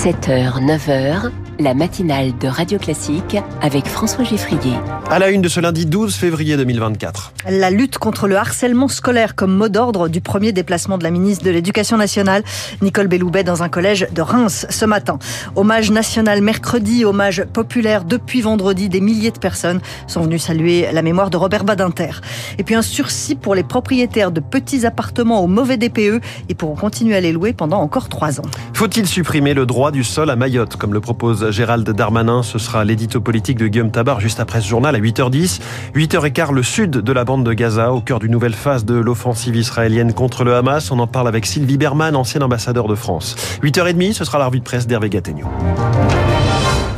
7h, 9h, la matinale de Radio Classique avec François Geffrier. À la une de ce lundi 12 février 2024. La lutte contre le harcèlement scolaire comme mot d'ordre du premier déplacement de la ministre de l'Éducation nationale, Nicole Belloubet, dans un collège de Reims ce matin. Hommage national mercredi, hommage populaire depuis vendredi. Des milliers de personnes sont venues saluer la mémoire de Robert Badinter. Et puis un sursis pour les propriétaires de petits appartements au mauvais DPE. Ils pourront continuer à les louer pendant encore trois ans. Faut-il supprimer le droit du sol à Mayotte, comme le propose Gérald Darmanin Ce sera l'édito politique de Guillaume Tabar juste après ce journal à 8h10. 8h15, le sud de la bande de Gaza, au cœur d'une nouvelle phase de l'offensive israélienne contre le Hamas. On en parle avec Sylvie Berman, ancien ambassadeur de France. 8h30, ce sera la revue de presse d'Hervé Gattegno.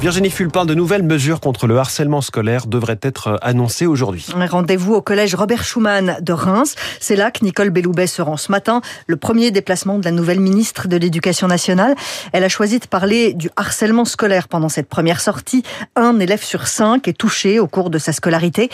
Virginie Fulpin, de nouvelles mesures contre le harcèlement scolaire devraient être annoncées aujourd'hui. Rendez-vous au collège Robert Schumann de Reims. C'est là que Nicole Belloubet se rend ce matin. Le premier déplacement de la nouvelle ministre de l'Éducation nationale. Elle a choisi de parler du harcèlement scolaire pendant cette première sortie. Un élève sur cinq est touché au cours de sa scolarité.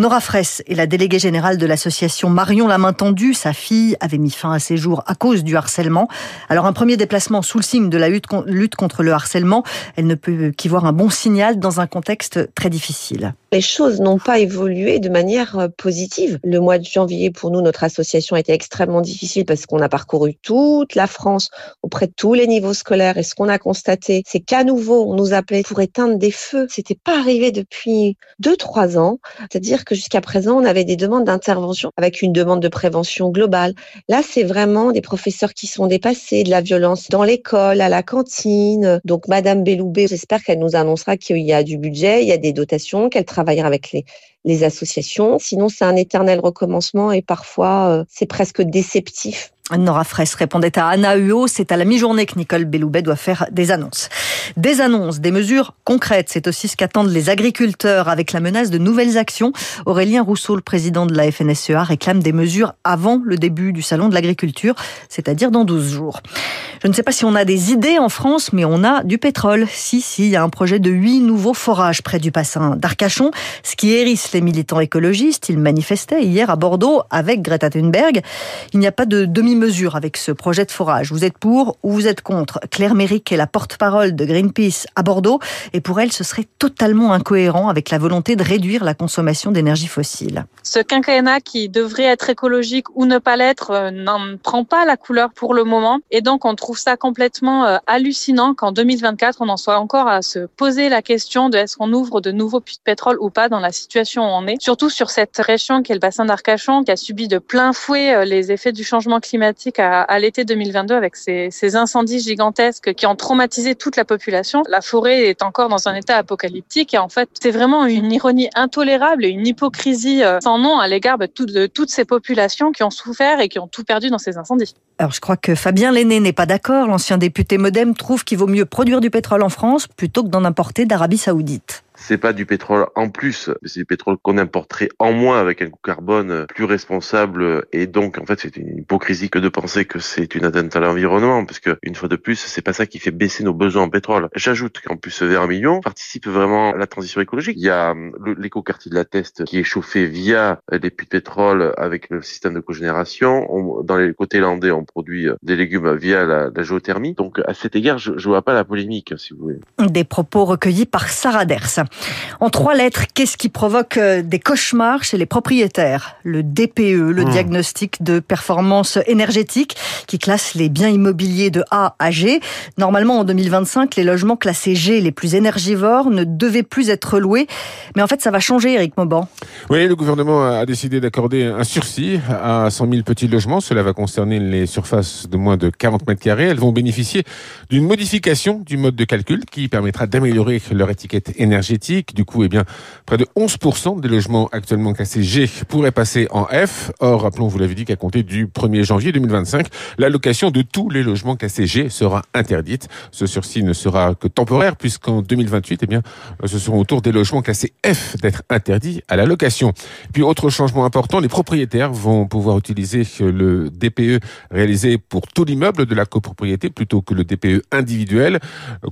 Nora Fraisse est la déléguée générale de l'association Marion la main tendue. Sa fille avait mis fin à ses jours à cause du harcèlement. Alors un premier déplacement sous le signe de la lutte contre le harcèlement. Elle ne peut un bon signal dans un contexte très difficile les choses n'ont pas évolué de manière euh, positive. Le mois de janvier, pour nous, notre association a été extrêmement difficile parce qu'on a parcouru toute la France auprès de tous les niveaux scolaires et ce qu'on a constaté, c'est qu'à nouveau, on nous appelait pour éteindre des feux. C'était pas arrivé depuis deux, trois ans. C'est-à-dire que jusqu'à présent, on avait des demandes d'intervention avec une demande de prévention globale. Là, c'est vraiment des professeurs qui sont dépassés, de la violence dans l'école, à la cantine. Donc, Madame Belloubet, j'espère qu'elle nous annoncera qu'il y a du budget, il y a des dotations, qu'elle travaille travailler avec les, les associations. Sinon, c'est un éternel recommencement et parfois, euh, c'est presque déceptif. Nora Fraisse répondait à Anna Huot. C'est à la mi-journée que Nicole Belloubet doit faire des annonces. Des annonces, des mesures concrètes. C'est aussi ce qu'attendent les agriculteurs avec la menace de nouvelles actions. Aurélien Rousseau, le président de la FNSEA, réclame des mesures avant le début du salon de l'agriculture, c'est-à-dire dans 12 jours. Je ne sais pas si on a des idées en France, mais on a du pétrole. Si, si, il y a un projet de huit nouveaux forages près du bassin d'Arcachon, ce qui hérisse les militants écologistes. Ils manifestaient hier à Bordeaux avec Greta Thunberg. Il n'y a pas de demi-mesure avec ce projet de forage. Vous êtes pour ou vous êtes contre? Claire Méric est la porte-parole de Greenpeace à Bordeaux et pour elle, ce serait totalement incohérent avec la volonté de réduire la consommation d'énergie fossile. Ce quinquennat qui devrait être écologique ou ne pas l'être euh, n'en prend pas la couleur pour le moment et donc on trouve ça complètement euh, hallucinant qu'en 2024 on en soit encore à se poser la question de est-ce qu'on ouvre de nouveaux puits de pétrole ou pas dans la situation on est. Surtout sur cette région qui est le bassin d'Arcachon qui a subi de plein fouet euh, les effets du changement climatique à, l'été 2022 avec ces, incendies gigantesques qui ont traumatisé toute la population la forêt est encore dans un état apocalyptique et en fait, c'est vraiment une ironie intolérable et une hypocrisie euh, sans nom à l'égard de, toutes ces populations qui ont souffert et qui ont tout perdu dans ces incendies. Alors je crois que Fabien Lenné n'est pas d'accord. L'ancien député Modem trouve qu'il vaut mieux produire du pétrole en France plutôt que d'en importer d'Arabie Saoudite c'est pas du pétrole en plus, c'est du pétrole qu'on importerait en moins avec un coût carbone plus responsable et donc en fait c'est une hypocrisie que de penser que c'est une atteinte à l'environnement parce que une fois de plus c'est pas ça qui fait baisser nos besoins en pétrole. J'ajoute qu'en plus vers un million participe vraiment à la transition écologique. Il y a hum, l'éco-quartier de la Teste qui est chauffé via des puits de pétrole avec le système de cogénération. dans les côtés landais on produit des légumes via la, géothermie. Donc à cet égard je, je vois pas la polémique si vous voulez. Des propos recueillis par Sarah Ders. En trois lettres, qu'est-ce qui provoque euh, des cauchemars chez les propriétaires? Le DPE, le hmm. diagnostic de performance énergétique, qui classe les biens immobiliers de A à G. Normalement, en 2025, les logements classés G les plus énergivores ne devaient plus être loués. Mais en fait, ça va changer, Eric Mauban. Oui, le gouvernement a décidé d'accorder un sursis à 100 000 petits logements. Cela va concerner les surfaces de moins de 40 mètres carrés. Elles vont bénéficier d'une modification du mode de calcul qui permettra d'améliorer leur étiquette énergétique du coup, eh bien, près de 11% des logements actuellement classés G pourraient passer en F. Or, rappelons, vous l'avez dit, qu'à compter du 1er janvier 2025, la location de tous les logements classés G sera interdite. Ce sursis ne sera que temporaire puisqu'en 2028, eh bien, ce seront autour des logements classés F d'être interdits à la location. Puis, autre changement important, les propriétaires vont pouvoir utiliser le DPE réalisé pour tout l'immeuble de la copropriété plutôt que le DPE individuel.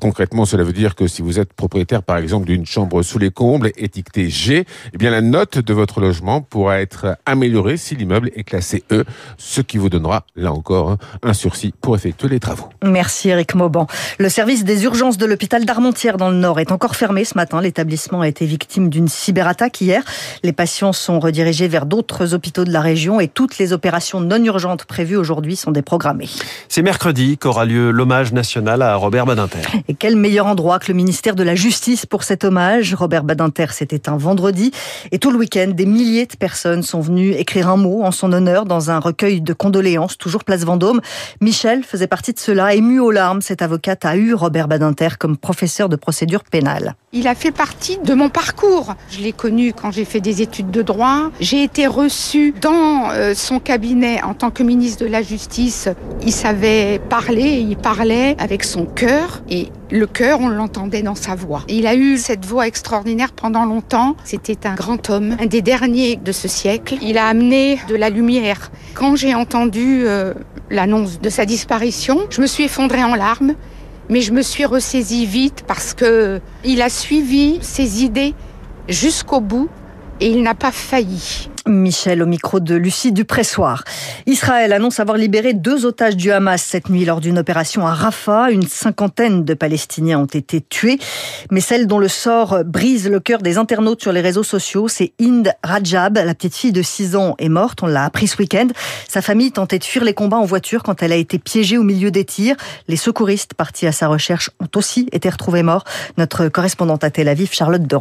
Concrètement, cela veut dire que si vous êtes propriétaire, par exemple, d'une chambre sous les combles, étiquetée G, eh bien la note de votre logement pourra être améliorée si l'immeuble est classé E, ce qui vous donnera, là encore, hein, un sursis pour effectuer les travaux. Merci Eric Mauban. Le service des urgences de l'hôpital d'Armentières dans le Nord est encore fermé ce matin. L'établissement a été victime d'une cyberattaque hier. Les patients sont redirigés vers d'autres hôpitaux de la région et toutes les opérations non urgentes prévues aujourd'hui sont déprogrammées. C'est mercredi qu'aura lieu l'hommage national à Robert Badinter. Et quel meilleur endroit que le ministère de la Justice pour cet hommage Robert Badinter, c'était un vendredi. Et tout le week-end, des milliers de personnes sont venues écrire un mot en son honneur dans un recueil de condoléances, toujours place Vendôme. Michel faisait partie de cela, ému aux larmes. Cette avocate a eu Robert Badinter comme professeur de procédure pénale. Il a fait partie de mon parcours. Je l'ai connu quand j'ai fait des études de droit. J'ai été reçue dans euh, son cabinet en tant que ministre de la Justice. Il savait parler, il parlait avec son cœur et le cœur, on l'entendait dans sa voix. Il a eu cette voix extraordinaire pendant longtemps. C'était un grand homme, un des derniers de ce siècle. Il a amené de la lumière. Quand j'ai entendu euh, l'annonce de sa disparition, je me suis effondrée en larmes mais je me suis ressaisie vite parce que il a suivi ses idées jusqu'au bout et il n'a pas failli. Michel au micro de Lucie Dupressoir. Israël annonce avoir libéré deux otages du Hamas cette nuit lors d'une opération à Rafah. Une cinquantaine de Palestiniens ont été tués. Mais celle dont le sort brise le cœur des internautes sur les réseaux sociaux, c'est Ind Rajab. La petite fille de 6 ans est morte. On l'a appris ce week-end. Sa famille tentait de fuir les combats en voiture quand elle a été piégée au milieu des tirs. Les secouristes partis à sa recherche ont aussi été retrouvés morts. Notre correspondante à Tel Aviv, Charlotte de.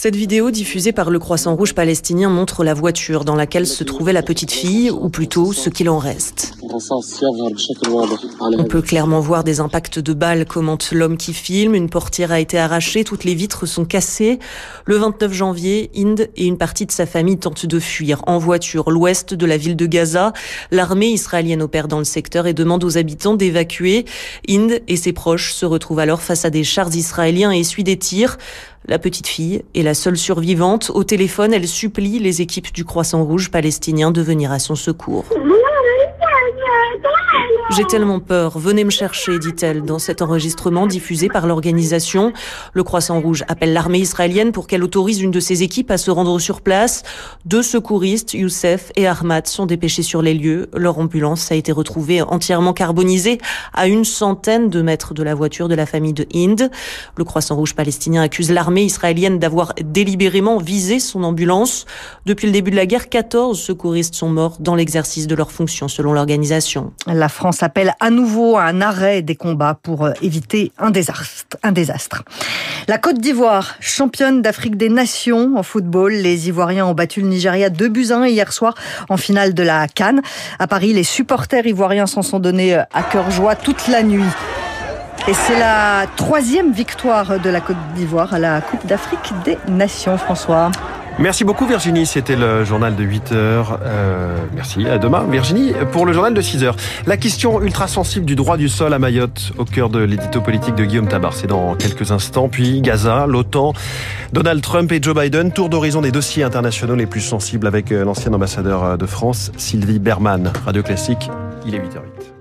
Cette vidéo diffusée par le Croissant Rouge palestinien montre la voiture dans laquelle se trouvait la petite fille, ou plutôt ce qu'il en reste. On peut clairement voir des impacts de balles, commente l'homme qui filme. Une portière a été arrachée, toutes les vitres sont cassées. Le 29 janvier, Inde et une partie de sa famille tentent de fuir en voiture l'ouest de la ville de Gaza. L'armée israélienne opère dans le secteur et demande aux habitants d'évacuer. Inde et ses proches se retrouvent alors face à des chars israéliens et essuient des tirs. La petite fille est la seule survivante. Au téléphone, elle supplie les équipes du Croissant Rouge palestinien de venir à son secours. J'ai tellement peur, venez me chercher, dit-elle dans cet enregistrement diffusé par l'organisation. Le Croissant Rouge appelle l'armée israélienne pour qu'elle autorise une de ses équipes à se rendre sur place. Deux secouristes, Youssef et Ahmad, sont dépêchés sur les lieux. Leur ambulance a été retrouvée entièrement carbonisée à une centaine de mètres de la voiture de la famille de Hind. Le Croissant Rouge palestinien accuse l'armée israélienne d'avoir délibérément visé son ambulance. Depuis le début de la guerre, 14 secouristes sont morts dans l'exercice de leurs fonctions selon l'organisation. La France appelle à nouveau à un arrêt des combats pour euh, éviter un désastre. La Côte d'Ivoire, championne d'Afrique des Nations en football, les Ivoiriens ont battu le Nigeria 2 buts 1 hier soir en finale de la Cannes. À Paris, les supporters ivoiriens s'en sont donnés euh, à cœur joie toute la nuit. Et c'est la troisième victoire de la Côte d'Ivoire à la Coupe d'Afrique des Nations, François. Merci beaucoup Virginie, c'était le journal de 8 heures. Euh, merci, à demain Virginie pour le journal de 6 heures. La question ultra sensible du droit du sol à Mayotte au cœur de l'édito politique de Guillaume Tabar, c'est dans quelques instants. Puis Gaza, l'OTAN, Donald Trump et Joe Biden, tour d'horizon des dossiers internationaux les plus sensibles avec euh, l'ancien ambassadeur de France Sylvie Berman. Radio Classique, il est 8h08.